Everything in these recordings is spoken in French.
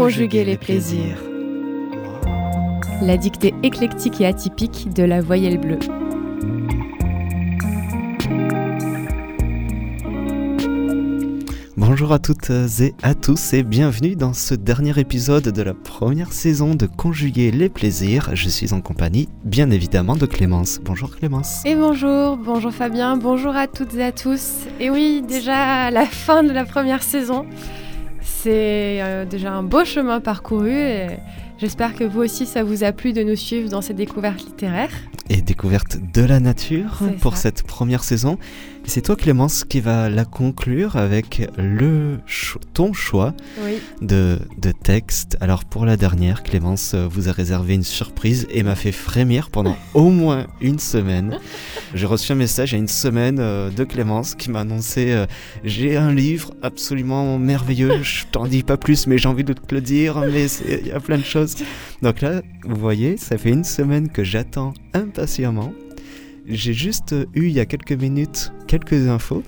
conjuguer les plaisirs. La dictée éclectique et atypique de la voyelle bleue. Bonjour à toutes et à tous et bienvenue dans ce dernier épisode de la première saison de Conjuguer les plaisirs. Je suis en compagnie bien évidemment de Clémence. Bonjour Clémence. Et bonjour, bonjour Fabien, bonjour à toutes et à tous. Et oui, déjà la fin de la première saison. C'est euh, déjà un beau chemin parcouru et j'espère que vous aussi ça vous a plu de nous suivre dans ces découvertes littéraires. Et découverte de la nature pour ça. cette première saison. C'est toi Clémence qui va la conclure avec le ton choix Oui. de, de texte. Alors pour la dernière, Clémence euh, vous a réservé une surprise et m'a fait frémir pendant au moins une semaine. J'ai reçu un message il y a une semaine euh, de Clémence qui m'a annoncé euh, j'ai un livre absolument merveilleux. Je t'en dis pas plus, mais j'ai envie de te le dire. Mais il y a plein de choses. Donc là, vous voyez, ça fait une semaine que j'attends impatiemment. J'ai juste euh, eu il y a quelques minutes quelques infos.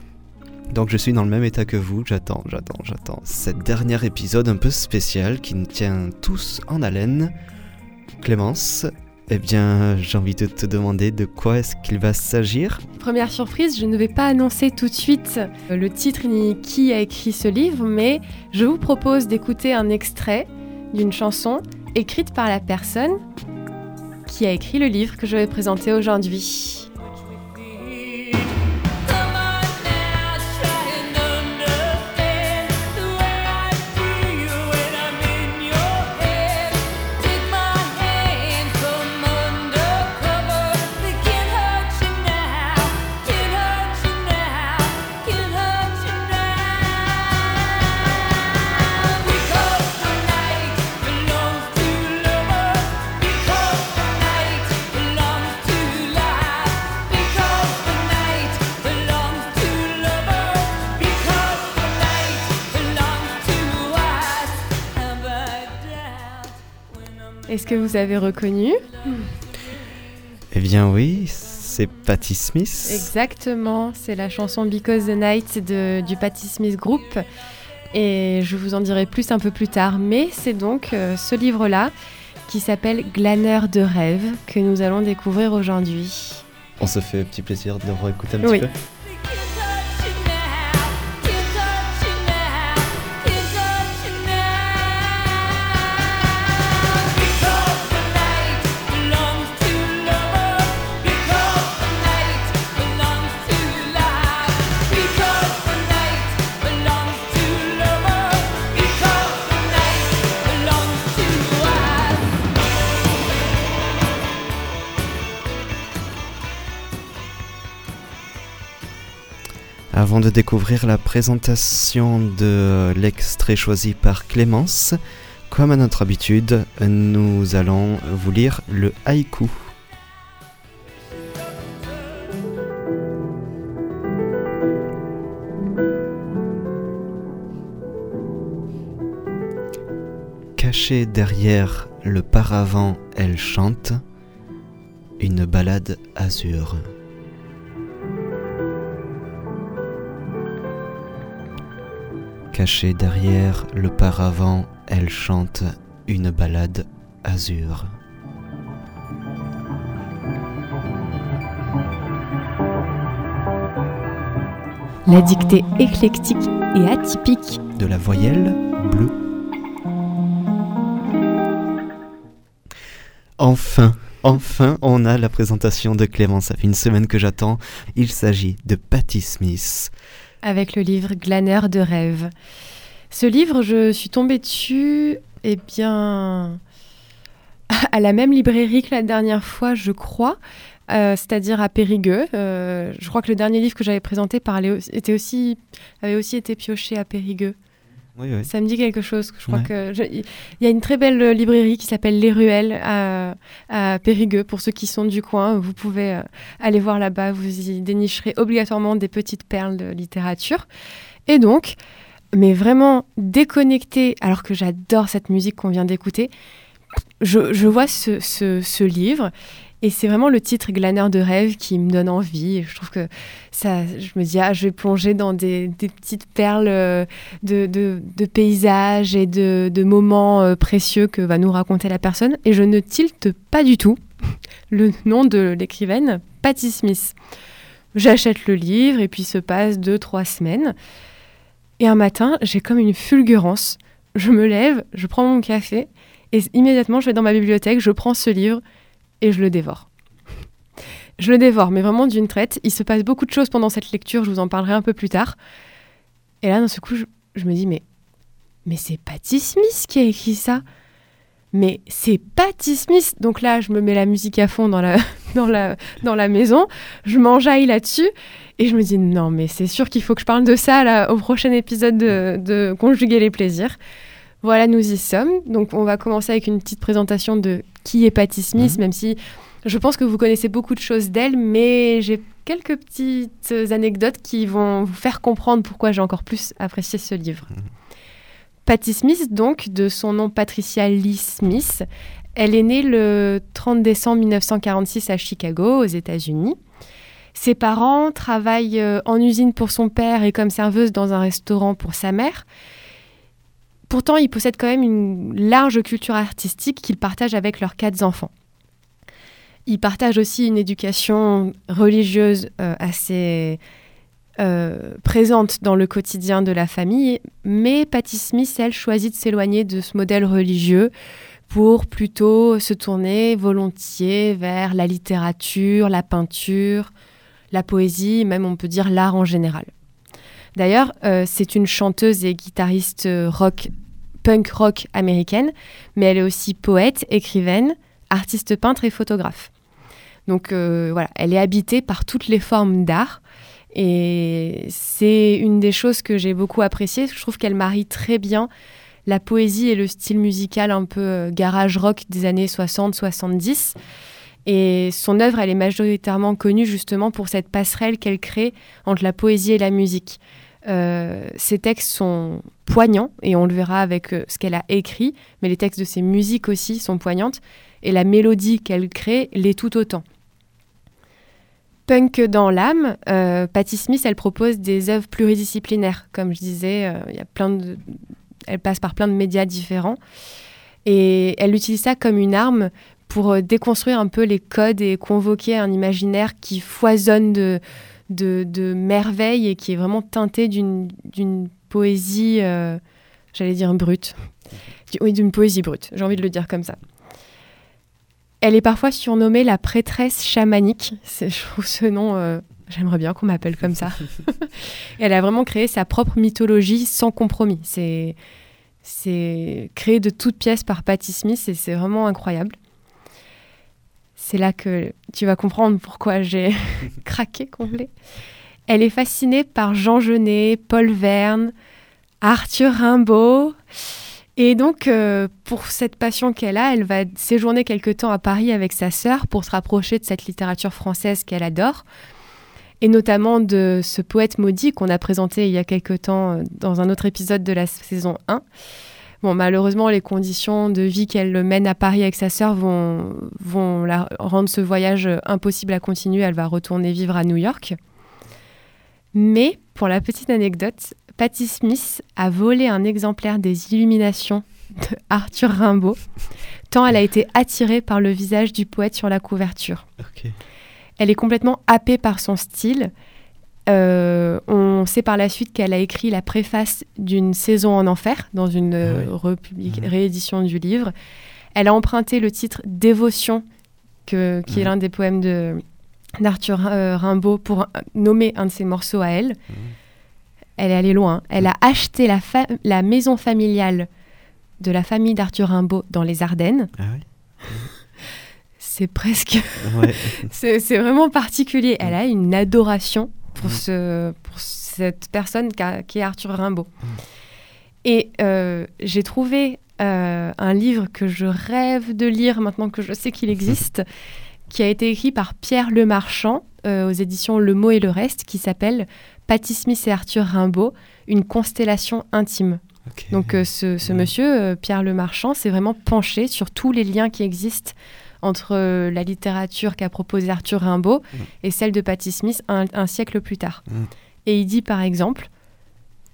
Donc je suis dans le même état que vous, j'attends, j'attends, j'attends. Cet dernier épisode un peu spécial qui nous tient tous en haleine. Clémence, eh bien j'ai envie de te demander de quoi est-ce qu'il va s'agir Première surprise, je ne vais pas annoncer tout de suite euh, le titre ni qui a écrit ce livre, mais je vous propose d'écouter un extrait d'une chanson écrite par la personne qui a écrit le livre que je vais présenter aujourd'hui. Est-ce que vous avez reconnu Eh bien oui, c'est Patti Smith. Exactement, c'est la chanson Because the Night de, du Patti Smith Group. Et je vous en dirai plus un peu plus tard. Mais c'est donc euh, ce livre-là qui s'appelle Glaneur de rêve que nous allons découvrir aujourd'hui. On se fait un petit plaisir de réécouter un petit Oui. peu? Avant de découvrir la présentation de l'extrait choisi par Clémence, comme à notre habitude, nous allons vous lire le haïku. Cachée derrière le paravent, elle chante une balade azur. Cachée derrière le paravent, elle chante une balade azur. La dictée éclectique et atypique. De la voyelle bleue. Enfin, enfin, on a la présentation de Clémence. Ça fait une semaine que j'attends. Il s'agit de Patti Smith. Avec le livre Glaneur de rêve. Ce livre, je suis tombée dessus, eh bien, à la même librairie que la dernière fois, je crois, euh, c'est-à-dire à Périgueux. Euh, je crois que le dernier livre que j'avais présenté parlait, était aussi, avait aussi été pioché à Périgueux. Oui, oui. Ça me dit quelque chose. Je crois Ouais. que je- il y a une très belle euh, librairie qui s'appelle Les Ruelles à, à Périgueux. Pour ceux qui sont du coin, vous pouvez euh, aller voir là-bas. Vous y dénicherez obligatoirement des petites perles de littérature. Et donc, mais vraiment déconnecté, alors que j'adore cette musique qu'on vient d'écouter, je, je vois ce, ce- ce livre Et c'est vraiment le titre Glaneur de rêve qui me donne envie. Je trouve que ça, je me dis, ah, je vais plonger dans des, petites perles euh, de paysages et de, de moments euh, précieux que va nous raconter la personne. Et je ne tilte pas du tout le nom de l'écrivaine, Patti Smith. J'achète le livre et puis se passe deux, trois semaines. Et un matin, j'ai comme une fulgurance. Je me lève, je prends mon café et immédiatement, je vais dans ma bibliothèque, je prends ce livre et je le dévore. Je le dévore, mais vraiment d'une traite. Il se passe beaucoup de choses pendant cette lecture, je vous en parlerai un peu plus tard. Et là, d'un seul coup, je, me dis, mais, mais c'est Patti Smith qui a écrit ça. Mais c'est Patti Smith. Donc là, je me mets la musique à fond dans la, dans la, dans la maison, je m'enjaille là-dessus et je me dis, non, mais c'est sûr qu'il faut que je parle de ça au prochain épisode de, de Conjuguer les plaisirs. Voilà, nous y sommes. Donc, on va commencer avec une petite présentation de qui est Patti Smith, Mhm. même si je pense que vous connaissez beaucoup de choses d'elle, mais j'ai quelques petites anecdotes qui vont vous faire comprendre pourquoi j'ai encore plus apprécié ce livre. Patti Smith, donc, de son nom Patricia Lee Smith, elle est née le 30 décembre 1946 à Chicago, aux États-Unis. Ses parents travaillent euh, en usine pour son père et comme serveuse dans un restaurant pour sa mère. Pourtant, ils possèdent quand même une large culture artistique qu'ils partagent avec leurs quatre enfants. Ils partagent aussi une éducation religieuse euh, assez euh, présente dans le quotidien de la famille, mais Patti Smith, elle, choisit de s'éloigner de ce modèle religieux pour plutôt se tourner volontiers vers la littérature, la peinture, la poésie, même on peut dire l'art en général. D'ailleurs, euh, c'est une chanteuse et guitariste rock, punk rock américaine, mais elle est aussi poète, écrivaine, artiste peintre et photographe. Donc euh, voilà, elle est habitée par toutes les formes d'art. Et c'est une des choses que j'ai beaucoup appréciées. Je trouve qu'elle marie très bien la poésie et le style musical un peu euh, garage rock des années 60-70. Et son œuvre, elle est majoritairement connue justement pour cette passerelle qu'elle crée entre la poésie et la musique. Euh, ses textes sont poignants, et on le verra avec euh, ce qu'elle a écrit, mais les textes de ses musiques aussi sont poignantes, et la mélodie qu'elle crée l'est tout autant. Punk dans l'âme, euh, Patti Smith, elle propose des œuvres pluridisciplinaires. Comme je disais, euh, y a plein de... elle passe par plein de médias différents. Et elle utilise ça comme une arme pour euh, déconstruire un peu les codes et convoquer un imaginaire qui foisonne de, de, de merveilles et qui est vraiment teinté d'une poésie, euh, j'allais dire brute. Oui, d'une poésie brute, j'ai envie de le dire comme ça. Elle est parfois surnommée la prêtresse chamanique. Je trouve ce nom, euh, j'aimerais bien qu'on m'appelle comme ça. Elle a vraiment créé sa propre mythologie sans compromis. C'est c'est créé de toutes pièces par Patti Smith et c'est vraiment incroyable. C'est là que tu vas comprendre pourquoi j'ai craqué complet. Elle est fascinée par Jean Genet, Paul Verne, Arthur Rimbaud. Et donc, euh, pour cette passion qu'elle a, elle va séjourner quelque temps à Paris avec sa sœur pour se rapprocher de cette littérature française qu'elle adore, et notamment de ce poète maudit qu'on a présenté il y a quelque temps euh, dans un autre épisode de la saison 1. Bon, malheureusement, les conditions de vie qu'elle mène à Paris avec sa sœur vont, vont la rendre ce voyage impossible à continuer. Elle va retourner vivre à New York. Mais, pour la petite anecdote, Patti Smith a volé un exemplaire des Illuminations de Arthur Rimbaud, tant elle a été attirée par le visage du poète sur la couverture. Elle est complètement happée par son style. Euh, on sait par la suite qu'elle a écrit la préface d'une saison en enfer dans une euh, ouais. republi- Mhm. réédition du livre. Elle a emprunté le titre Dévotion, que- qui est Mhm. l'un des poèmes de, d'Arthur euh, Rimbaud, pour euh, nommer un de ses morceaux à elle. Mhm. Elle est allée loin. Elle a acheté la, fa- la maison familiale de la famille d'Arthur Rimbaud dans les Ardennes. Ah oui C'est presque Ouais. C'est vraiment particulier. Elle a une adoration pour, ce, pour cette personne qui est Arthur Rimbaud. Et euh, j'ai trouvé euh, un livre que je rêve de lire maintenant que je sais qu'il existe, qui a été écrit par Pierre Lemarchand euh, aux éditions Le Mot et le Reste, qui s'appelle Patti Smith et Arthur Rimbaud, une constellation intime. Donc euh, ce, ce monsieur, Pierre Lemarchand, s'est vraiment penché sur tous les liens qui existent entre euh, la littérature qu'a proposée Arthur Rimbaud Mm. et celle de Patti Smith un, un siècle plus tard. Mm. Et il dit par exemple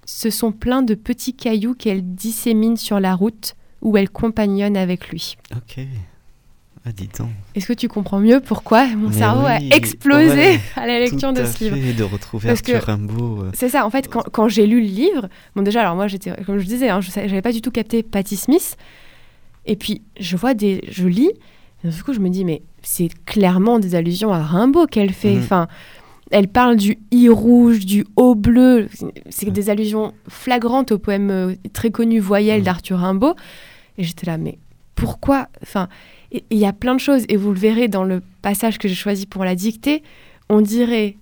Ce sont plein de petits cailloux qu'elle dissémine sur la route où elle compagnonne avec lui. Ok. Ah, dis donc. Est-ce que tu comprends mieux pourquoi mon Mais cerveau oui, a explosé ouais, à la lecture Tout de à ce livre de retrouver Parce Arthur Rimbaud. euh, C'est ça, en fait, quand, quand j'ai lu le livre, bon déjà, alors moi, j'étais, comme je disais, hein, je n'avais pas du tout capté Patti Smith, et puis je vois des, je lis, et du coup, je me dis, mais c'est clairement des allusions à Rimbaud qu'elle fait. Mhm. Enfin, elle parle du i rouge, du haut bleu, c'est des allusions flagrantes au poème euh, très connu Voyelle Mhm. d'Arthur Rimbaud, et j'étais là, mais pourquoi? Enfin, il y a plein de choses, et vous le verrez dans le passage que j'ai choisi pour la dictée, on dirait,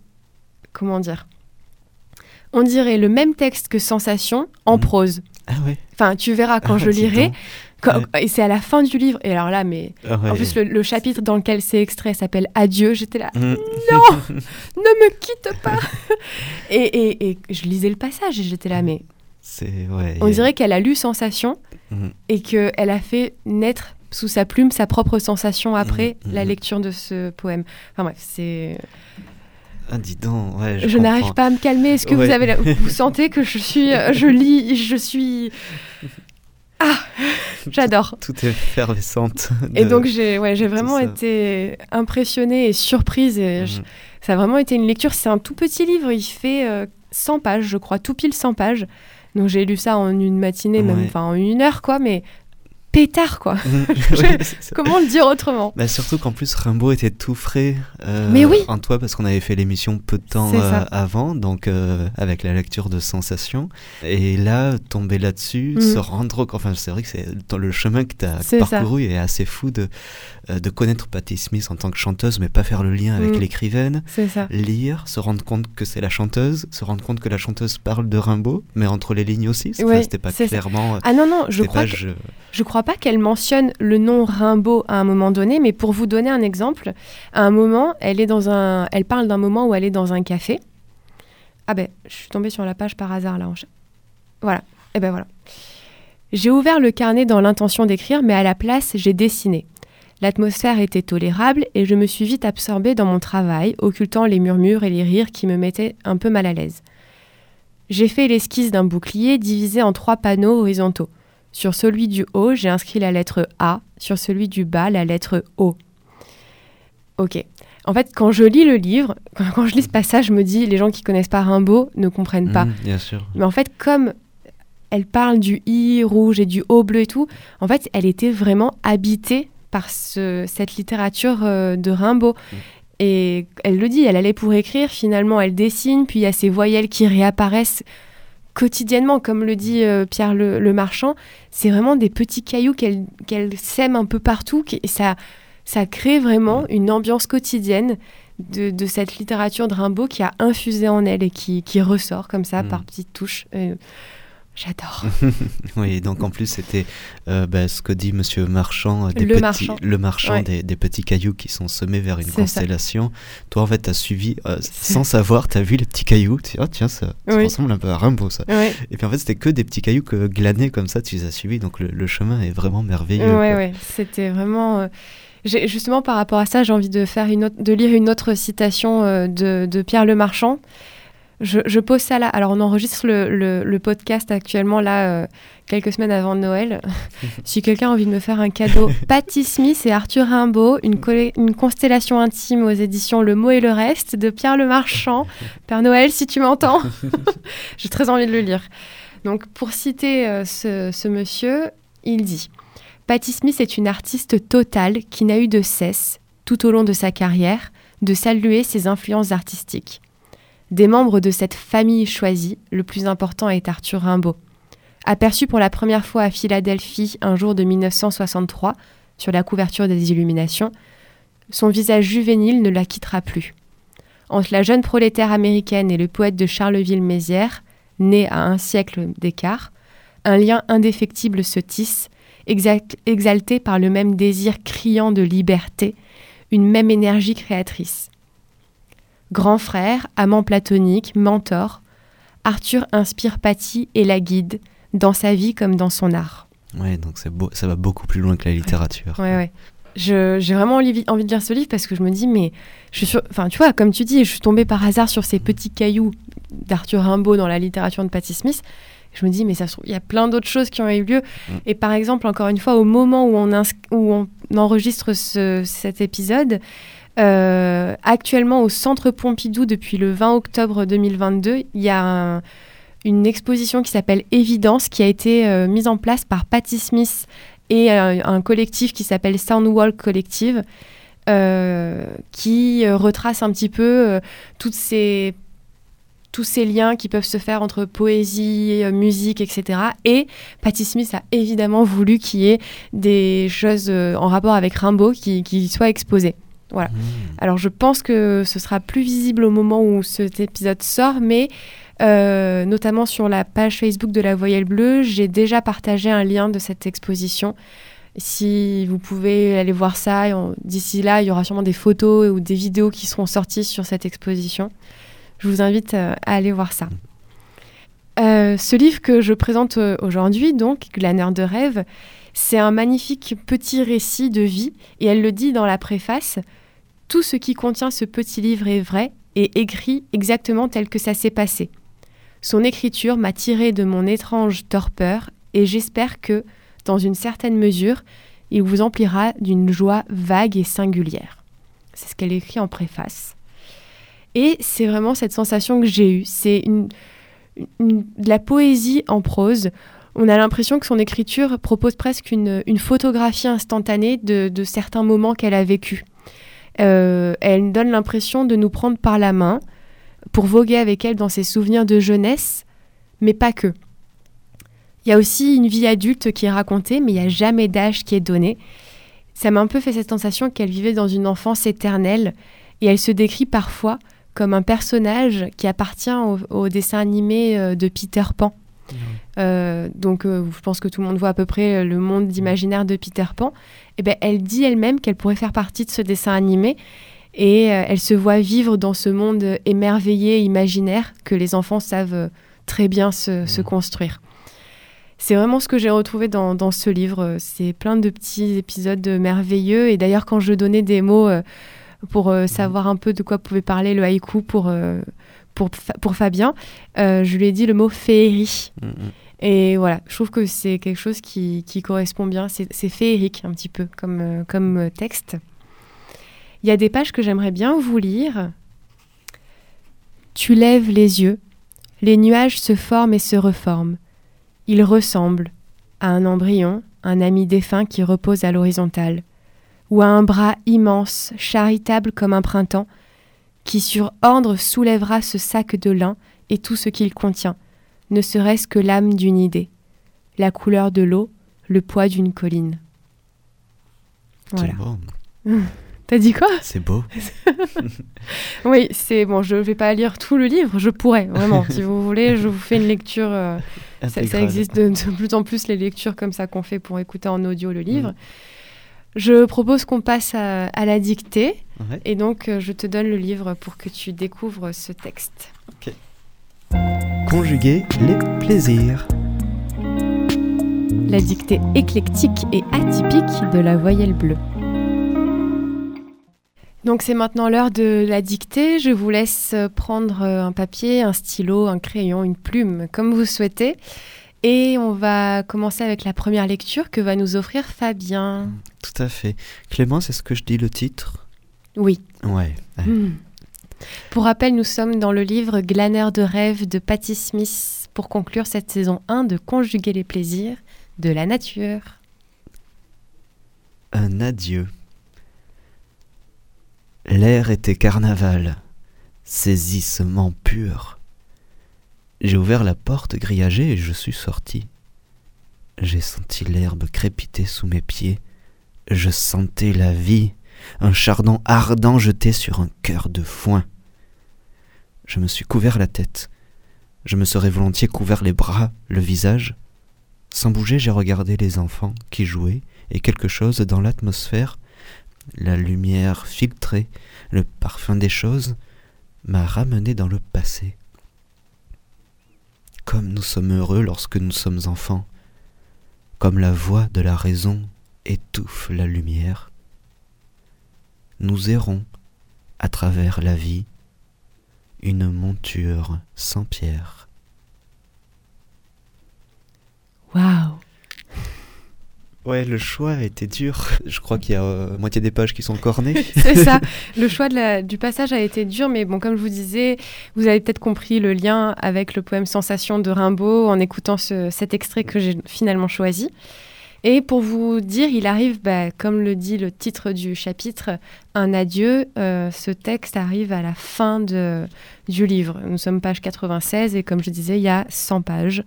comment dire? On dirait le même texte que Sensation en Mhm. prose. Ah ouais. Enfin, tu verras quand Ah, je lirai. Donc. Quand- Ouais. Et c'est à la fin du livre. Et alors là, mais Ah ouais. en plus, le, le chapitre dans lequel c'est extrait s'appelle Adieu. J'étais là, Mm. ne me quitte pas. et, et- et je lisais le passage et j'étais là, mais C'est ouais. on dirait qu'elle a lu Sensation Mm. et qu'elle a fait naître sous sa plume sa propre sensation après Mhm, la lecture de ce poème. Enfin bref, c'est. Ah, dis donc. Ouais, Je, je, n'arrive pas à me calmer. Est-ce que vous avez, la- vous sentez que je suis, je lis, je suis. Ah, j'adore. Tout est effervescente. Et donc j'ai, ouais, j'ai vraiment été impressionnée et surprise. Et je- Mhm. ça a vraiment été une lecture. C'est un tout petit livre. Il fait euh, 100 pages, je crois, tout pile 100 pages. Donc j'ai lu ça en une matinée, même, enfin en une heure, quoi. Mais pétard, quoi. Ça. Comment le dire autrement Bah, surtout qu'en plus Rimbaud était tout frais euh, Mais oui. en toi parce qu'on avait fait l'émission peu de temps euh, ça. avant, donc euh, avec la lecture de Sensations. Et là, tomber là-dessus, Mhm. se rendre compte, enfin c'est vrai que c'est dans le chemin que tu as C'est ça. parcouru est assez fou de, de connaître Patti Smith en tant que chanteuse, mais pas faire le lien avec Mhm. l'écrivaine. C'est ça. Lire, se rendre compte que c'est la chanteuse, se rendre compte que la chanteuse parle de Rimbaud, mais entre les lignes aussi. Ouais, c'était pas ça. clairement. euh, Ah non, non, je crois pas que je- Je crois pas qu'elle mentionne le nom Rimbaud à un moment donné, mais pour vous donner un exemple, à un moment, elle est dans un, elle parle d'un moment où elle est dans un café. Ah ben, je suis tombée sur la page par hasard là. en Voilà. Et ben voilà. J'ai ouvert le carnet dans l'intention d'écrire, mais à la place, j'ai dessiné. L'atmosphère était tolérable et je me suis vite absorbée dans mon travail, occultant les murmures et les rires qui me mettaient un peu mal à l'aise. J'ai fait l'esquisse d'un bouclier divisé en trois panneaux horizontaux. Sur celui du haut, j'ai inscrit la lettre A, sur celui du bas, la lettre O. Ok. En fait, quand je lis le livre, quand, je lis ce passage, je me dis, les gens qui connaissent pas Rimbaud ne comprennent pas. Mhm, bien sûr. Mais en fait, comme elle parle du I rouge et du O bleu et tout, en fait, elle était vraiment habitée par ce- cette littérature euh, de Rimbaud. Mm. Et elle le dit, elle allait pour écrire, finalement elle dessine, puis il y a ces voyelles qui réapparaissent quotidiennement, comme le dit euh, Pierre le, le Marchand. C'est vraiment des petits cailloux qu'elle qu'elle sème un peu partout, et ça, ça crée vraiment une ambiance quotidienne de, de cette littérature de Rimbaud qui a infusé en elle et qui, qui ressort comme ça Mm. par petites touches. Euh, J'adore. Oui, donc en plus c'était euh, bah, ce que dit Monsieur Marchand, euh, des Le petits, Marchand. le marchand Ouais. des, des petits cailloux qui sont semés vers une ça. constellation. Toi en fait t'as suivi euh, sans savoir, t'as vu les petits cailloux, tu dis, oh tiens ça, ça Oui. ressemble un peu à Rimbaud ça. Ouais, Et puis en fait c'était que des petits cailloux que glanés comme ça, tu les as suivis, donc le, le chemin est vraiment merveilleux. quoi. ouais. C'était vraiment. euh, Justement, par rapport à ça, j'ai envie de, faire une autre, de lire une autre citation euh, de, de Pierre Le Marchand. Je, je pose ça là. Alors, on enregistre le, le- le podcast actuellement, là, euh, quelques semaines avant Noël. si quelqu'un a envie de me faire un cadeau, Patti Smith et Arthur Rimbaud, une, constellation intime aux éditions Le Mot et le Reste de Pierre Le Marchand. Père Noël, si tu m'entends, j'ai très envie de le lire. Donc, pour citer euh, ce, ce monsieur, il dit Patti Smith est une artiste totale qui n'a eu de cesse, tout au long de sa carrière, de saluer ses influences artistiques. Des membres de cette famille choisie, le plus important est Arthur Rimbaud. Aperçu pour la première fois à Philadelphie un jour de 1963, sur la couverture des Illuminations, son visage juvénile ne la quittera plus. Entre la jeune prolétaire américaine et le poète de Charleville-Mézières, né à un siècle d'écart, un lien indéfectible se tisse, exalté par le même désir criant de liberté, une même énergie créatrice. Grand frère, amant platonique, mentor, Arthur inspire Patty et la guide, dans sa vie comme dans son art. Ouais, donc beau, ça va beaucoup plus loin que la littérature. Ouais, ouais. J'ai vraiment envie, envie de lire ce livre parce que je me dis, mais je suis enfin, tu vois, comme tu dis, je suis tombée par hasard sur ces petits cailloux d'Arthur Rimbaud dans la littérature de Patti Smith. Je me dis, mais ça se trouve, il y a plein d'autres choses qui ont eu lieu. Mm. Et par exemple, encore une fois, au moment où on, où on enregistre ce- cet épisode, euh, actuellement au Centre Pompidou depuis le 20 octobre 2022, il y a un- une exposition qui s'appelle Évidence qui a été euh, mise en place par Patti Smith et euh, un collectif qui s'appelle Soundwall Collective qui retrace un petit peu tous ces liens qui peuvent se faire entre poésie, musique, etc. Et Patti Smith a évidemment voulu qu'il y ait des choses en rapport avec Rimbaud qui, qui soient exposées. Mmh. Alors je pense que ce sera plus visible au moment où cet épisode sort, mais euh, notamment sur la page Facebook de la Voyelle Bleue, j'ai déjà partagé un lien de cette exposition. Si vous pouvez aller voir ça, d'ici là, il y aura sûrement des photos ou des vidéos qui seront sorties sur cette exposition. Je vous invite euh, à aller voir ça. Euh, ce livre que je présente aujourd'hui, donc, Glaneur de rêve, c'est un magnifique petit récit de vie, et elle le dit dans la préface. Tout ce qui contient ce petit livre est vrai et écrit exactement tel que ça s'est passé. Son écriture m'a tiré de mon étrange torpeur et j'espère que, dans une certaine mesure, il vous emplira d'une joie vague et singulière. C'est ce qu'elle écrit en préface. Et c'est vraiment cette sensation que j'ai eue. C'est une, de la poésie en prose. On a l'impression que son écriture propose presque une, photographie instantanée de, certains moments qu'elle a vécus. Euh, elle donne l'impression de nous prendre par la main pour voguer avec elle dans ses souvenirs de jeunesse, mais pas que. Il y a aussi une vie adulte qui est racontée, mais il n'y a jamais d'âge qui est donné. Ça m'a un peu fait cette sensation qu'elle vivait dans une enfance éternelle, et elle se décrit parfois comme un personnage qui appartient au, dessin animé euh, de Peter Pan. Donc, euh, je pense que tout le monde voit à peu près le monde d'imaginaire de Peter Pan. Et ben, elle dit elle-même qu'elle pourrait faire partie de ce dessin animé et euh, elle se voit vivre dans ce monde émerveillé, imaginaire que les enfants savent euh, très bien se, se construire. C'est vraiment ce que j'ai retrouvé dans, dans ce livre. C'est plein de petits épisodes merveilleux. Et d'ailleurs, quand je donnais des mots euh, pour euh, savoir un peu de quoi pouvait parler le haïku pour, euh, pour, pour Fabien, euh, je lui ai dit le mot féerie. Mm, mm. Et voilà, je trouve que c'est quelque chose qui, qui correspond bien. C'est féerique un petit peu comme, euh, comme euh, texte. Il y a des pages que j'aimerais bien vous lire. Tu lèves les yeux, les nuages se forment et se reforment. Ils ressemblent à un embryon, un ami défunt qui repose à l'horizontale, ou à un bras immense, charitable comme un printemps, qui sur ordre soulèvera ce sac de lin et tout ce qu'il contient, ne serait-ce que l'âme d'une idée, la couleur de l'eau, le poids d'une colline. Voilà. C'est beau. T'as dit quoi? C'est beau. Oui, c'est bon. Je vais pas lire tout le livre. Je pourrais vraiment. si vous voulez, je vous fais une lecture. euh, ça, existe de, de plus en plus les lectures comme ça qu'on fait pour écouter en audio le livre. Je propose qu'on passe à, à la dictée Ouais. et donc euh, je te donne le livre pour que tu découvres ce texte. Conjuguer les plaisirs. La dictée éclectique et atypique de la voyelle bleue. Donc c'est maintenant l'heure de la dictée. Je vous laisse prendre un papier, un stylo, un crayon, une plume, comme vous souhaitez. Et on va commencer avec la première lecture que va nous offrir Fabien. Tout à fait. Clémence, est-ce que je dis le titre? Oui. Ouais. ouais. Hmm. Pour rappel, nous sommes dans le livre Glaneur de rêve de Patti Smith pour conclure cette saison 1 de Conjuguer les plaisirs de la nature. Un adieu. L'air était carnaval, saisissement pur. J'ai ouvert la porte grillagée et je suis sorti. J'ai senti l'herbe crépiter sous mes pieds. Je sentais la vie, un chardon ardent jeté sur un cœur de foin. Je me suis couvert la tête. Je me serais volontiers couvert les bras, le visage. Sans bouger, j'ai regardé les enfants qui jouaient et quelque chose dans l'atmosphère, la lumière filtrée, le parfum des choses, m'a ramené dans le passé. Comme nous sommes heureux lorsque nous sommes enfants, comme la voix de la raison étouffe la lumière, nous errons à travers la vie, une monture sans pierre. Waouh Ouais, le choix a été dur. Je crois qu'il y a euh, moitié des pages qui sont cornées. C'est ça. Le choix de la- du passage a été dur, mais bon, comme je vous disais, vous avez peut-être compris le lien avec le poème Sensation de Rimbaud en écoutant ce- cet extrait que j'ai finalement choisi. Et pour vous dire, il arrive, bah, comme le dit le titre du chapitre, un adieu. Euh, ce texte arrive à la fin de, du livre. Nous sommes page 96 et comme je disais, il y a 100 pages.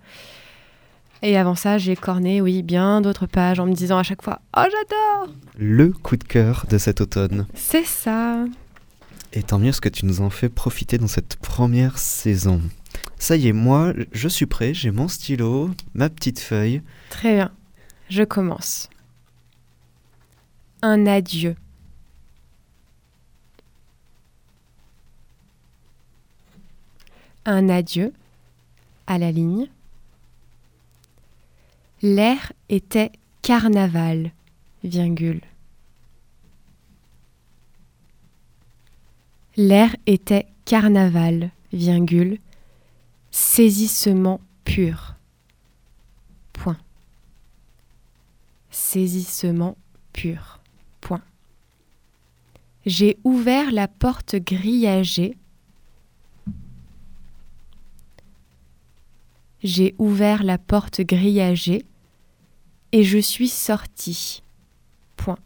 Et avant ça, j'ai corné, oui, bien d'autres pages en me disant à chaque fois Oh, j'adore Le coup de cœur de cet automne. C'est ça Et tant mieux ce que tu nous en fais profiter dans cette première saison. Ça y est, moi, je suis prêt, j'ai mon stylo, ma petite feuille. Très bien. Je commence. Un adieu. Un adieu à la ligne. L'air était carnaval, virgule. L'air était carnaval, virgule. Saisissement pur. Point saisissement pur. Point. J'ai ouvert la porte grillagée. J'ai ouvert la porte grillagée et je suis sorti. Point.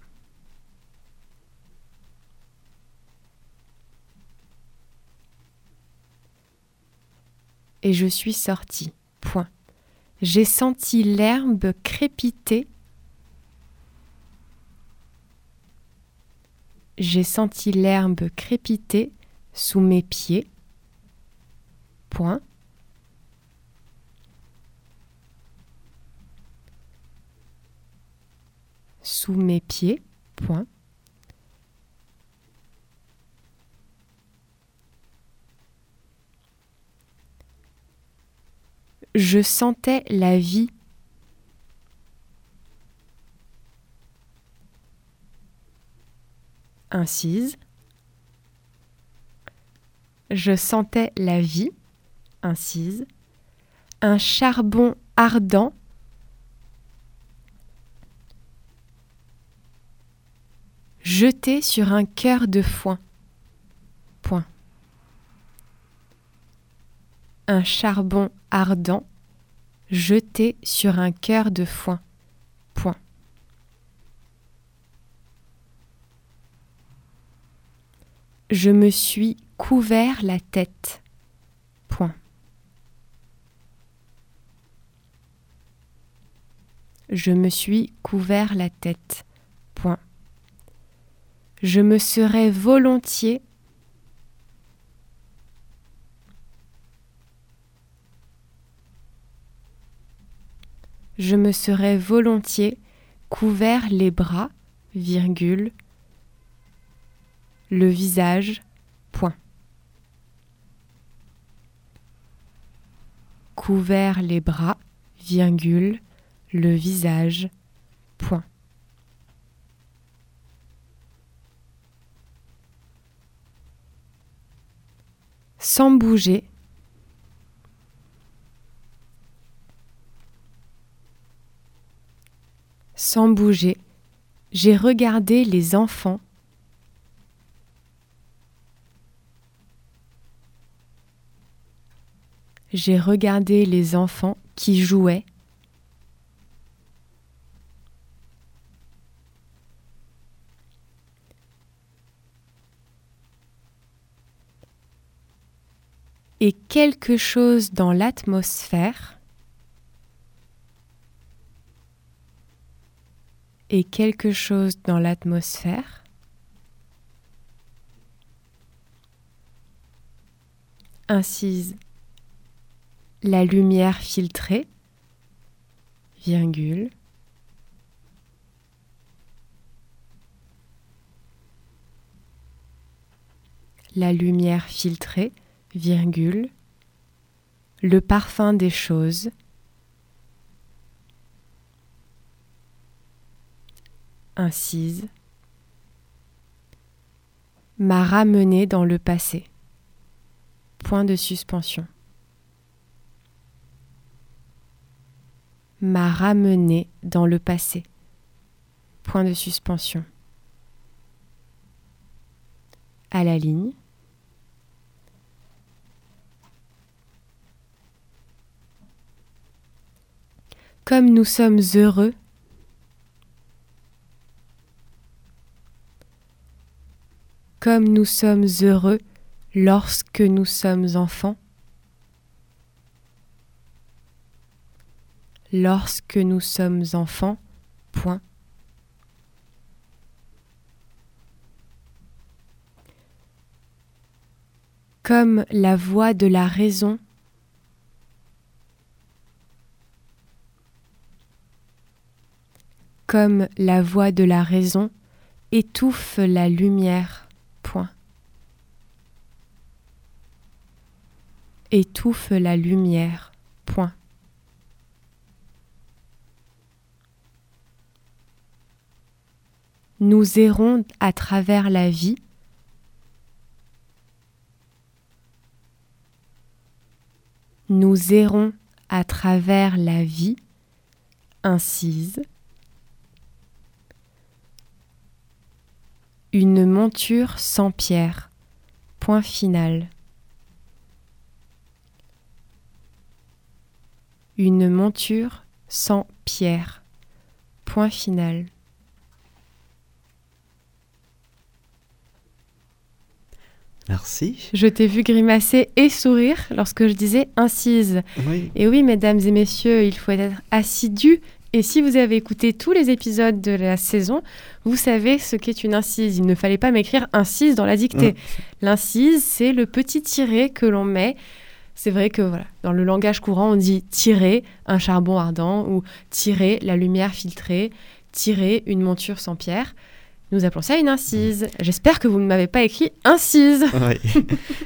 Et je suis sorti. Point. J'ai senti l'herbe crépiter J'ai senti l'herbe crépiter sous mes pieds. Point. Sous mes pieds. Point. Je sentais la vie incise. Je sentais la vie, incise. Un charbon ardent. Jeté sur un cœur de foin. Point. Un charbon ardent jeté sur un cœur de foin. Point. Je me suis couvert la tête. Point. Je me suis couvert la tête. Point. Je me serais volontiers Je me serais volontiers couvert les bras, virgule, le visage, point. Couvert les bras, virgule, le visage, point. Sans bouger, sans bouger, j'ai regardé les enfants J'ai regardé les enfants qui jouaient. Et quelque chose dans l'atmosphère. Et quelque chose dans l'atmosphère. Incise la lumière filtrée, virgule, la lumière filtrée, virgule, le parfum des choses, incise, m'a ramené dans le passé. Point de suspension. M'a ramené dans le passé. Point de suspension. À la ligne. Comme nous sommes heureux comme nous sommes heureux lorsque nous sommes enfants, lorsque nous sommes enfants, point. Comme la voix de la raison comme la voix de la raison étouffe la lumière point. Étouffe la lumière. Point. Nous errons à travers la vie. Nous errons à travers la vie. Incise. Une monture sans pierre. Point final. Une monture sans pierre. Point final. Merci. Je t'ai vu grimacer et sourire lorsque je disais incise. Oui. Et oui, mesdames et messieurs, il faut être assidu. Et si vous avez écouté tous les épisodes de la saison, vous savez ce qu'est une incise. Il ne fallait pas m'écrire incise dans la dictée. Mm. L'incise, c'est le petit tiret que l'on met. C'est vrai que voilà, dans le langage courant, on dit tirer un charbon ardent ou tirer la lumière filtrée, tirer une monture sans pierre. Nous appelons ça une incise. J'espère que vous ne m'avez pas écrit incise. Oui.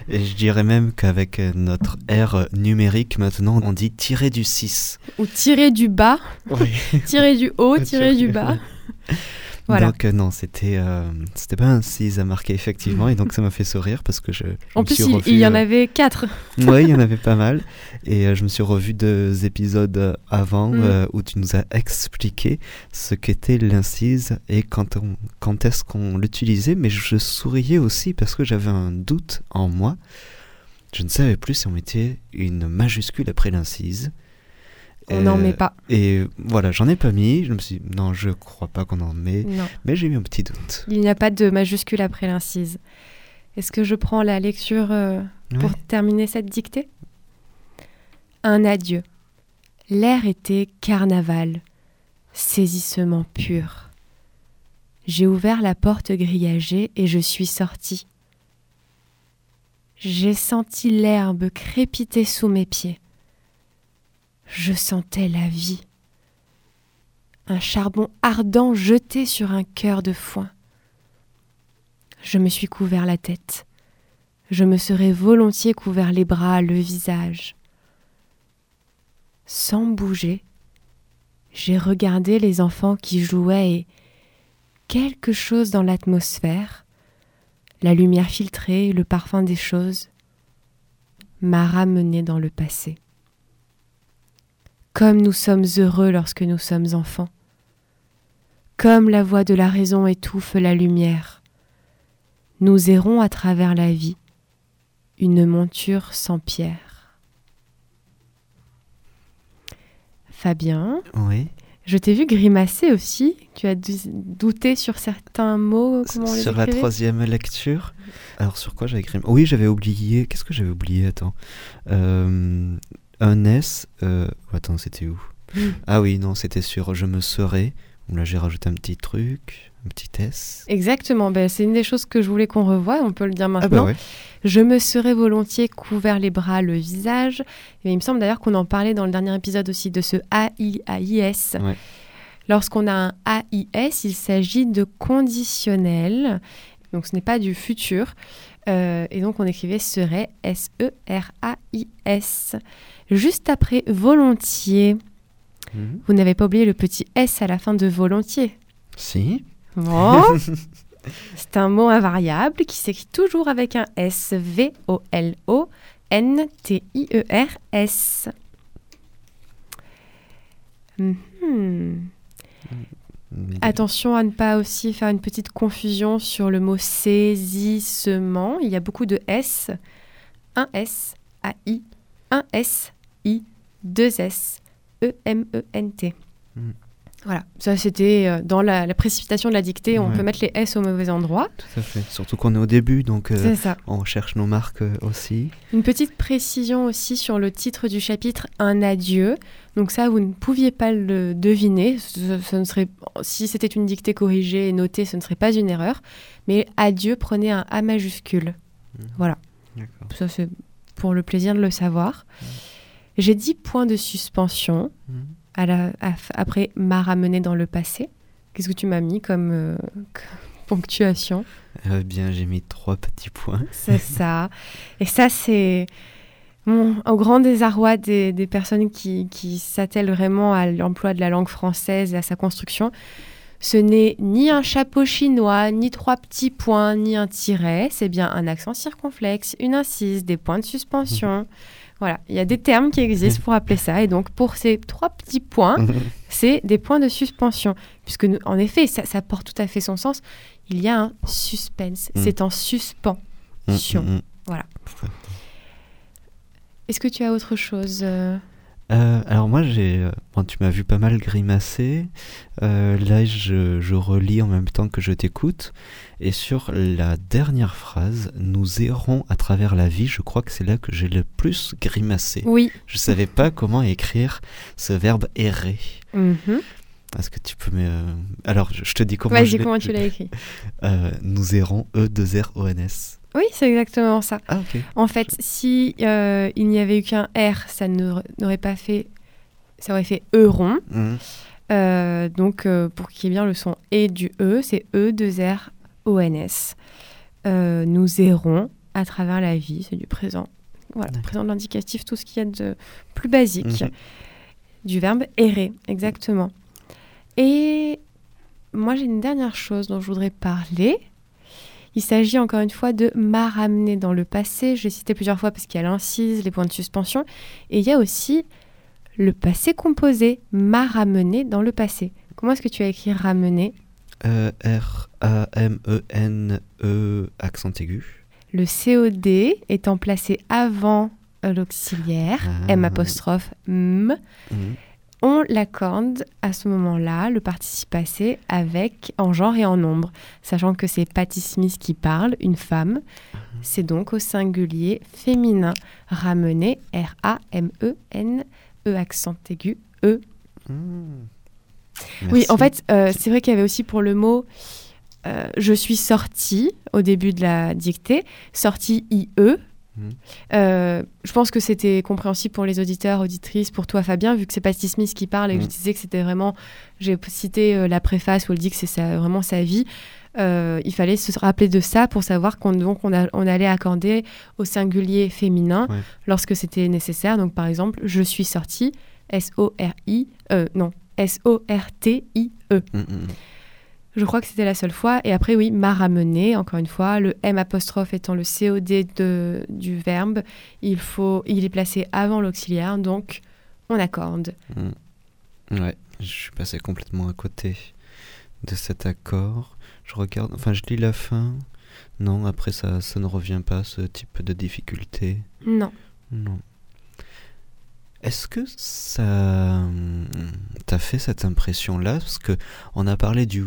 Et je dirais même qu'avec euh, notre ère numérique maintenant, on dit tirer du 6. Ou tirer du bas, Oui. tirer du haut, tirer du bas. Voilà. Donc euh, non, c'était euh, c'était pas un 6 à marquer effectivement et donc ça m'a fait sourire parce que je, je En me plus, suis il, revu, il y en euh, avait quatre. Oui, il y en avait pas mal. Et euh, je me suis revu deux épisodes avant Mm. où tu nous as expliqué ce qu'était l'incise et quand, on- quand est-ce qu'on l'utilisait. Mais je souriais aussi parce que j'avais un doute en moi. Je ne savais plus si on mettait une majuscule après l'incise. On n'en Euh, met pas. Et voilà, j'en ai pas mis. Je me suis dit, non, je crois pas qu'on en met. Non. Mais j'ai eu un petit doute. Il n'y a pas de majuscule après l'incise. Est-ce que je prends la lecture euh, pour terminer cette dictée? Un adieu. L'air était carnaval, saisissement pur. J'ai ouvert la porte grillagée et je suis sortie. J'ai senti l'herbe crépiter sous mes pieds. Je sentais la vie. Un charbon ardent jeté sur un cœur de foin. Je me suis couvert la tête. Je me serais volontiers couvert les bras, le visage. Sans bouger, j'ai regardé les enfants qui jouaient et quelque chose dans l'atmosphère, la lumière filtrée, le parfum des choses, m'a ramené dans le passé. Comme nous sommes heureux lorsque nous sommes enfants, comme la voix de la raison étouffe la lumière, nous errons à travers la vie, une monture sans pierre. Fabien, Oui. je t'ai vu grimacer aussi. Tu as dou- douté sur certains mots. Comment on les Sur la troisième lecture. Alors sur quoi j'avais écrit Oui, j'avais oublié. Qu'est-ce que j'avais oublié? Attends. Euh, un S. euh, Attends, c'était où? Mm. Ah oui, non, c'était sur Je me serais. Où Là, j'ai rajouté un petit truc, un petit S. Exactement, ben, c'est une des choses que je voulais qu'on revoie, on peut le dire Ah maintenant. bah ouais. Je me serais volontiers couvert les bras, le visage. Et il me semble d'ailleurs qu'on en parlait dans le dernier épisode aussi de ce AIAIS. Ouais. Lorsqu'on a un AIS, il s'agit de conditionnel. Donc ce n'est pas du futur. Euh, et donc on écrivait serait E S-E-R-A-I-S. Juste après volontiers, Mhm. vous n'avez pas oublié le petit S à la fin de volontiers. Si. Bon. C'est un mot invariable qui s'écrit toujours avec un S. V-O-L-O-N-T-I-E-R-S. Mhm. Attention à ne pas aussi faire une petite confusion sur le mot saisissement. Il y a beaucoup de S. Un S, A-I, un S, I, deux S, E, E-M-E-N-T. Mm. Voilà, ça c'était euh, dans la, la précipitation de la dictée, on peut mettre les S au mauvais endroit. Tout à fait. Surtout qu'on est au début, donc euh, ça. on cherche nos marques euh, aussi. Une petite précision aussi sur le titre du chapitre, un adieu. Donc ça, vous ne pouviez pas le deviner. Ce, ce ne serait, si c'était une dictée corrigée et notée, ce ne serait pas une erreur. Mais adieu, prenez un A majuscule. Mhm. Voilà, ça c'est pour le plaisir de le savoir. J'ai dit point de suspension Mhm. à la- à- après m'a ramené dans le passé. Qu'est-ce que tu m'as mis comme euh, comme ponctuation? Eh bien, j'ai mis trois petits points. C'est ça. Et ça, c'est bon, au grand désarroi des, des personnes qui, qui s'attellent vraiment à l'emploi de la langue française et à sa construction. Ce n'est ni un chapeau chinois, ni trois petits points, ni un tiret. C'est bien un accent circonflexe, une incise, des points de suspension. Voilà, il y a des termes qui existent pour appeler ça. Et donc, pour ces trois petits points, c'est des points de suspension. Puisque, nous- en effet, ça, ça porte tout à fait son sens. Il y a un suspense. Mm. C'est en suspens. Sion. mm. Voilà. Est-ce que tu as autre chose euh, alors moi j'ai, euh, bon, tu m'as vu pas mal grimacer. Euh, là je, je relis en même temps que je t'écoute. Et sur la dernière phrase, nous errons à travers la vie. Je crois que c'est là que j'ai le plus grimacé. Oui. Je savais pas comment écrire ce verbe errer. Mhm. Est-ce que tu peux me, alors je, te dis comment. Vas-y, comment tu l'as écrit? Euh, Nous errons E 2 R O N S. Oui, c'est exactement ça. Ah. En fait, si euh, il n'y avait eu qu'un R, ça n'aurait pas fait. Ça aurait fait euron. Mhm. Euh, donc, euh, pour qu'il y ait bien le son et du E, c'est E, 2 R, O, N, S. Nous errons à travers la vie, c'est du présent. Voilà, présent de l'indicatif, tout ce qu'il y a de plus basique. Mhm. Du verbe errer, exactement. Et moi, j'ai une dernière chose dont je voudrais parler. Il s'agit encore une fois de m'a ramené dans le passé. Je l'ai cité plusieurs fois parce qu'il y a l'incise, les points de suspension. Et il y a aussi le passé composé, m'a ramené dans le passé. Comment est-ce que tu as écrit ramener Euh, R A M E accent aigu. Le COD étant placé avant l'auxiliaire, Ah. M apostrophe M, Mhm. On l'accorde à ce moment-là, le participe passé, avec en genre et en nombre, sachant que c'est Patty Smith qui parle, une femme. C'est donc au singulier féminin. Ramener, R-A-M-E-N, E accent aigu, E. Mhm. Oui, en fait, euh, c'est vrai qu'il y avait aussi pour le mot euh, je suis sortie au début de la dictée, sortie IE. Mhm. Euh, je pense que c'était compréhensible pour les auditeurs, auditrices, pour toi Fabien, vu que c'est Patty Smith qui parle et que je Mhm. disais que c'était vraiment, j'ai cité euh, la préface où elle dit que c'est vraiment sa vie. Euh, il fallait se rappeler de ça pour savoir qu'on donc on, a- on allait accorder au singulier féminin Ouais. lorsque c'était nécessaire. Donc par exemple, je suis sortie, S-O-R-I, euh, non, S-O-R-T-I-E. Mhm, mhm. Je crois que c'était la seule fois. Et après, oui, m'a ramené, encore une fois, le M apostrophe étant le COD de, du verbe, il, faut, il est placé avant l'auxiliaire, donc on accorde. Mm. Ouais, je suis passé complètement à côté de cet accord. Je regarde, enfin je lis la fin. Non, après ça, ça ne revient pas, ce type de difficulté. Non. Non. Est-ce que ça hum, t'a fait cette impression-là? Parce que on a parlé du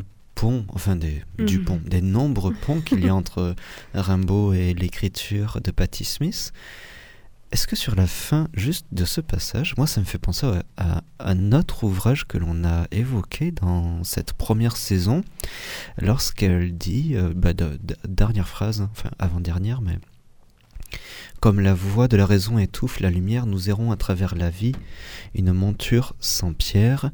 enfin des, du Mhm. pont, des nombreux ponts qu'il y a entre Rimbaud et l'écriture de Patti Smith. Est-ce que sur la fin juste de ce passage, moi ça me fait penser à, à un autre ouvrage que l'on a évoqué dans cette première saison, lorsqu'elle dit, euh, bah, de- de- dernière phrase, enfin avant-dernière, mais comme la voix de la raison étouffe la lumière, nous errons à travers la vie, une monture sans pierre,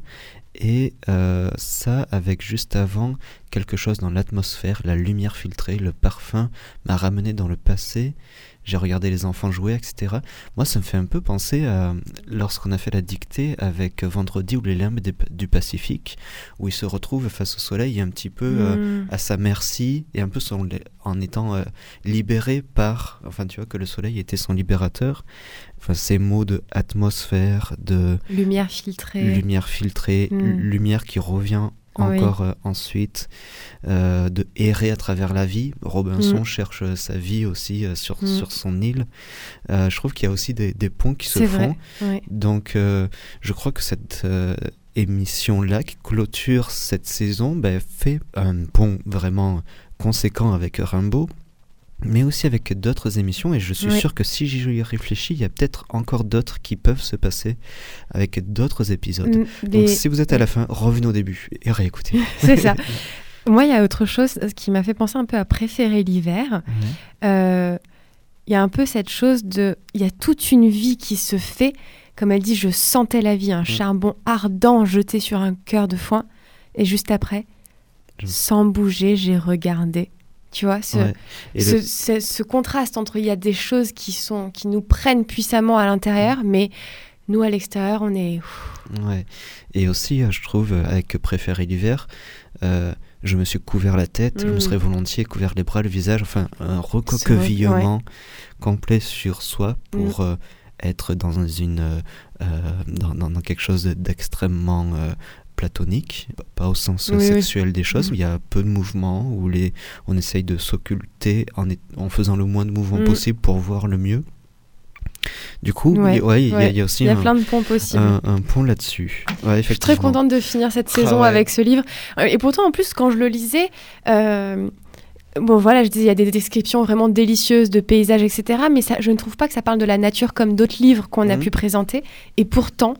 et euh, ça avec juste avant quelque chose dans l'atmosphère, la lumière filtrée, le parfum m'a ramené dans le passé. J'ai regardé les enfants jouer, etc. Moi, ça me fait un peu penser à lorsqu'on a fait la dictée avec Vendredi ou les limbes du Pacifique, où il se retrouve face au soleil un petit peu euh, Mm. à sa merci et un peu son- en étant euh, libéré par, enfin tu vois que le soleil était son libérateur. Enfin ces mots de atmosphère, de Lumière filtrée. lumière filtrée, Mm. lu- lumière qui revient Oui. encore euh, ensuite, euh, de errer à travers la vie. Robinson Mm. cherche euh, sa vie aussi sur, Mm. sur son île. Je trouve qu'il y a aussi des, des ponts qui se font. ouais. Donc, je crois que cette émission-là qui clôture cette saison ben, fait un pont vraiment conséquent avec Rimbaud, mais aussi avec d'autres émissions. Et je suis Oui. sûr que si j'y réfléchis, il y a peut-être encore d'autres qui peuvent se passer avec d'autres épisodes. Mm, Donc, si vous êtes à la fin, revenez au début et réécoutez. C'est ça. Moi, il y a autre chose qui m'a fait penser un peu à préférer l'hiver. Euh, Il y a un peu cette chose de. Il y a toute une vie qui se fait. Comme elle dit, je sentais la vie, un charbon ardent jeté sur un cœur de foin. Et juste après, sans bouger, j'ai regardé. Tu vois, ce, Ouais. Ce, le- ce- ce contraste entre il y a des choses qui, sont, qui nous prennent puissamment à l'intérieur, mais nous, à l'extérieur, on est. Ouais. Et aussi, euh, je trouve, euh, avec Préférer l'hiver, euh, je me suis couvert la tête, je me Mm. serais volontiers couvert les bras, le visage, enfin, un recoquevillement complet sur soi Mm. pour euh, être dans une euh, dans, dans- dans quelque chose d'extrêmement euh, platonique, pas au sens oui. sexuel des choses, où il y a peu de mouvements, où les, on essaye de s'occulter en, faisant le moins de mouvements Mm. possible pour voir le mieux. Du coup, Ouais, il y a- ouais, y y aussi y a un, plein de ponts possibles. un, un pont là-dessus. Je suis très contente de finir cette saison avec ce livre. Euh, Et pourtant, en plus, quand je le lisais, euh, bon voilà, je disais, il y a des descriptions vraiment délicieuses de paysages, etc. Mais ça, je ne trouve pas que ça parle de la nature comme d'autres livres qu'on a Mhm. pu présenter. Et pourtant,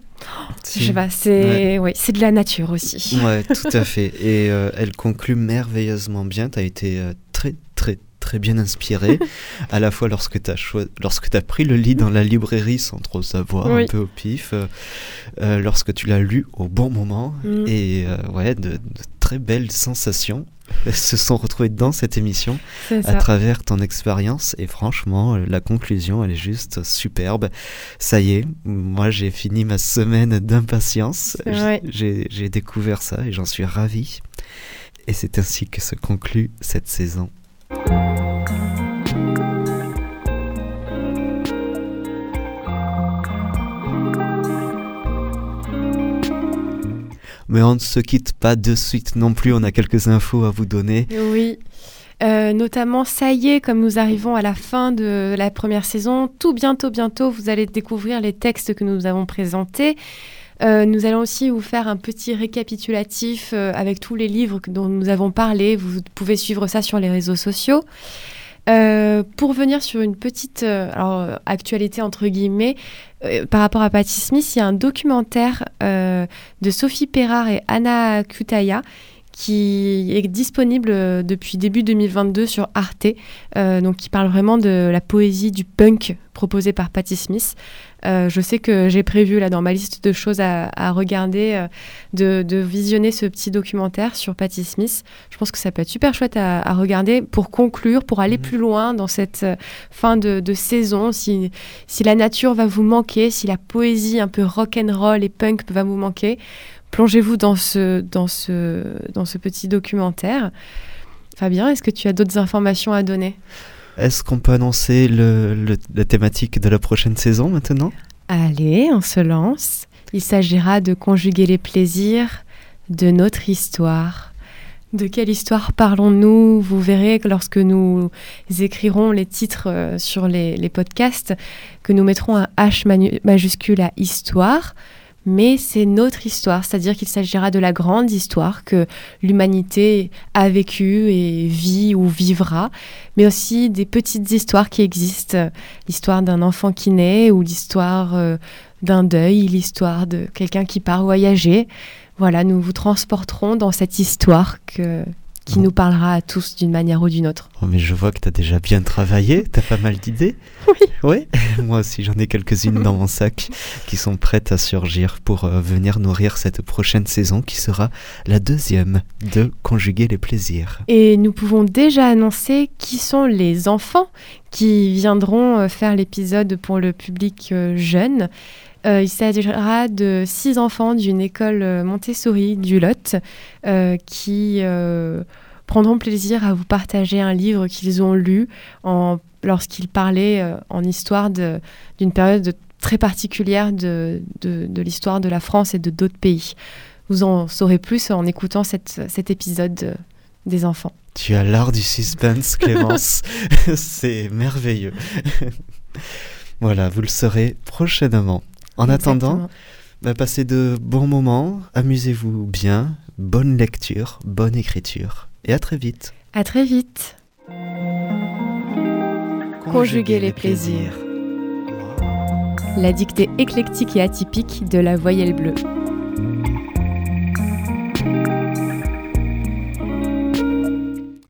Si. je sais pas, c'est c'est de la nature aussi. Ouais, tout à fait. Et euh, elle conclut merveilleusement bien. Tu as été euh, très, très, très bien inspiré. à la fois lorsque tu as, lorsque as pris le lit dans la librairie sans trop savoir, Oui. un peu au pif. euh, euh, lorsque tu l'as lu au bon moment. Mm. Et euh, ouais, de, de très belles sensations se sont retrouvées dans cette émission à travers ton expérience. Et franchement, euh, la conclusion, elle est juste superbe. Ça y est, moi j'ai fini ma semaine d'impatience. J'ai découvert ça et j'en suis ravi. Et c'est ainsi que se conclut cette saison. Mais on ne se quitte pas de suite non plus, on a quelques infos à vous donner. Oui. Euh, notamment, ça y est, comme nous arrivons à la fin de la première saison, tout bientôt, bientôt, vous allez découvrir les textes que nous avons présentés. Euh, nous allons aussi vous faire un petit récapitulatif euh, avec tous les livres dont nous avons parlé. Vous pouvez suivre ça sur les réseaux sociaux. Pour venir sur une petite actualité entre guillemets, euh, par rapport à Patti Smith, il y a un documentaire euh, de Sophie Perard et Anna Kutaya qui est disponible euh, depuis début 2022 sur Arte, euh, donc qui parle vraiment de la poésie du punk proposée par Patti Smith. Euh, je sais que j'ai prévu là dans ma liste de choses à, à regarder, euh, de, de visionner ce petit documentaire sur Patti Smith. Je pense que ça peut être super chouette à, à regarder pour conclure, pour aller Mhm. plus loin dans cette fin de, de saison. Si, si la nature va vous manquer, si la poésie un peu rock and roll et punk va vous manquer, plongez-vous dans ce, dans, ce, dans ce petit documentaire. Fabien, est-ce que tu as d'autres informations à donner? Est-ce qu'on peut annoncer le- le- la thématique de la prochaine saison maintenant? Allez, on se lance. Il s'agira de conjuguer les plaisirs de notre histoire. De quelle histoire parlons-nous? Vous verrez que lorsque nous écrirons les titres euh, sur les, les podcasts, que nous mettrons un H majuscule à histoire. Mais c'est notre histoire, c'est-à-dire qu'il s'agira de la grande histoire que l'humanité a vécue et vit ou vivra, mais aussi des petites histoires qui existent l'histoire d'un enfant qui naît ou l'histoire euh, d'un deuil, l'histoire de quelqu'un qui part voyager. Voilà, nous vous transporterons dans cette histoire que, qui nous parlera à tous d'une manière ou d'une autre. Oh, mais je vois que tu as déjà bien travaillé, tu as pas mal d'idées. Oui. Oui, moi aussi j'en ai quelques-unes dans mon sac qui sont prêtes à surgir pour euh, venir nourrir cette prochaine saison qui sera la deuxième de Conjuguer les plaisirs. Et nous pouvons déjà annoncer qui sont les enfants qui viendront euh, faire l'épisode pour le public euh, jeune. Euh, il s'agira de six enfants d'une école euh, Montessori du Lot euh, qui prendront plaisir à vous partager un livre qu'ils ont lu lorsqu'ils parlaient en histoire d'une période très particulière de, de- de l'histoire de la France et de d'autres pays. Vous en saurez plus en écoutant cette- cet épisode des enfants. Tu as l'art du suspense, Clémence. C'est merveilleux. voilà, vous le saurez prochainement. En attendant, bah, passez de bons moments, amusez-vous bien, bonne lecture, bonne écriture et à très vite. À très vite. Conjuguer, les plaisirs. La dictée éclectique et atypique de la voyelle bleue.